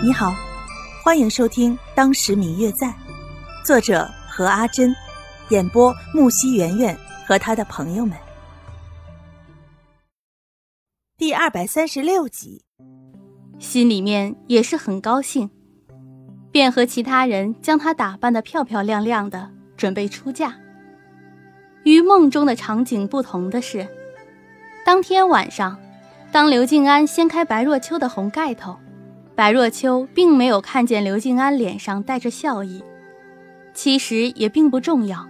你好，欢迎收听《当时明月在》，作者何阿珍，演播木西圆圆和他的朋友们。第二百三十六集，心里面也是很高兴，便和其他人将她打扮的漂漂亮亮的，准备出嫁。与梦中的场景不同的是，当天晚上，当刘静安掀开白若秋的红盖头。白若秋并没有看见刘静安脸上带着笑意，其实也并不重要。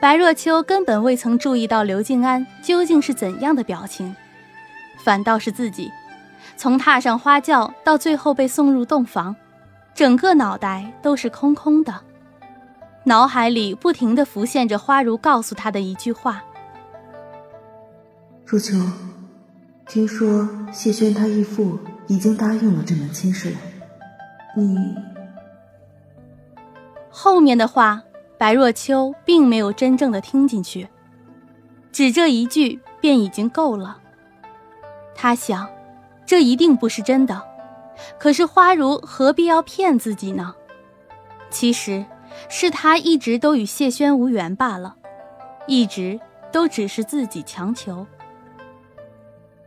白若秋根本未曾注意到刘静安究竟是怎样的表情，反倒是自己，从踏上花轿到最后被送入洞房，整个脑袋都是空空的，脑海里不停地浮现着花如告诉他的一句话：“若秋，听说谢轩他义父。”已经答应了这门亲事了，你后面的话，白若秋并没有真正的听进去，只这一句便已经够了。他想，这一定不是真的，可是花如何必要骗自己呢？其实，是他一直都与谢轩无缘罢了，一直都只是自己强求。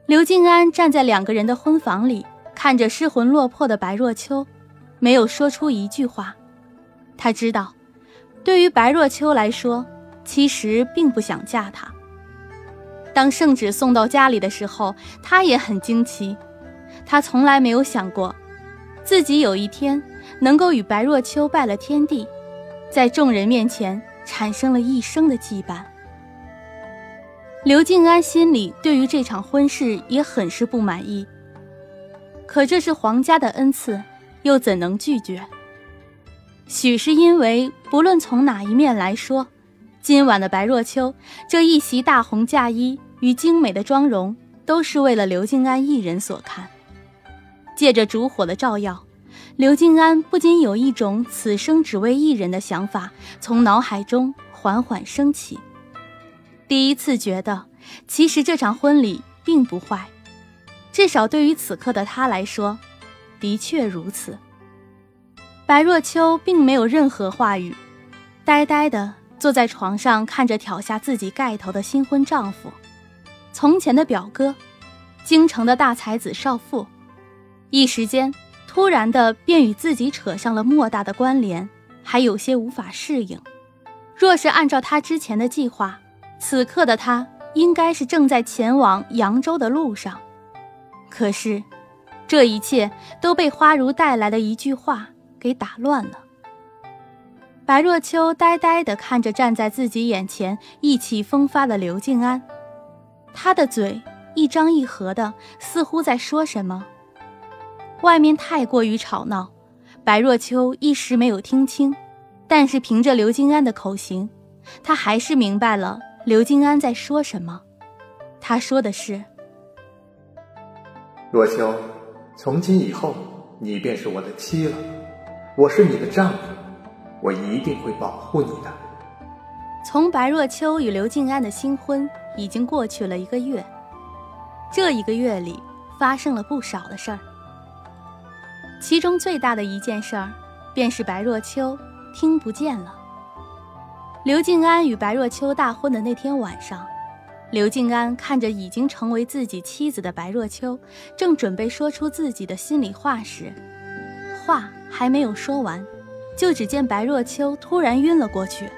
刘静安站在两个人的婚房里，看着失魂落魄的白若秋，没有说出一句话。他知道，对于白若秋来说，其实并不想嫁他。当圣旨送到家里的时候，他也很惊奇。他从来没有想过，自己有一天能够与白若秋拜了天地，在众人面前产生了一生的羁绊。刘静安心里对于这场婚事也很是不满意，可这是皇家的恩赐，又怎能拒绝？许是因为不论从哪一面来说，今晚的白若秋这一袭大红嫁衣与精美的妆容，都是为了刘静安一人所看。借着烛火的照耀，刘静安不禁有一种此生只为一人的想法从脑海中缓缓升起。第一次觉得，其实这场婚礼并不坏，至少对于此刻的他来说，的确如此。白若秋并没有任何话语，呆呆的坐在床上，看着挑下自己盖头的新婚丈夫，从前的表哥，京城的大才子少妇，一时间突然的便与自己扯上了莫大的关联，还有些无法适应。若是按照他之前的计划，此刻的他应该是正在前往扬州的路上，可是，这一切都被花如带来的一句话给打乱了。白若秋呆呆地看着站在自己眼前意气风发的刘静安，他的嘴一张一合的，似乎在说什么。外面太过于吵闹，白若秋一时没有听清，但是凭着刘静安的口型，他还是明白了。刘静安在说什么？他说的是：“若秋，从今以后，你便是我的妻了，我是你的丈夫，我一定会保护你的。”从白若秋与刘静安的新婚已经过去了一个月，这一个月里发生了不少的事儿。其中最大的一件事儿，便是白若秋听不见了。刘静安与白若秋大婚的那天晚上，刘静安看着已经成为自己妻子的白若秋，正准备说出自己的心里话时，话还没有说完，就只见白若秋突然晕了过去。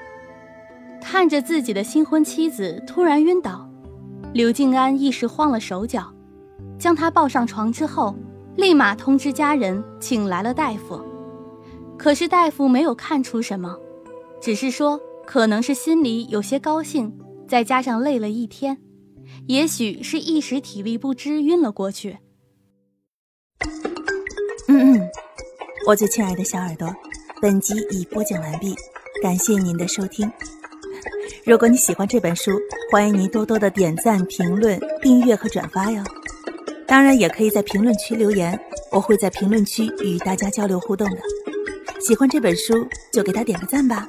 看着自己的新婚妻子突然晕倒，刘静安一时慌了手脚，将她抱上床之后，立马通知家人请来了大夫。可是大夫没有看出什么，只是说。可能是心里有些高兴，再加上累了一天，也许是一时体力不支晕了过去。嗯嗯，我最亲爱的小耳朵，本集已播讲完毕，感谢您的收听。如果你喜欢这本书，欢迎您多多的点赞、评论、订阅和转发哟。当然，也可以在评论区留言，我会在评论区与大家交流互动的。喜欢这本书就给他点个赞吧。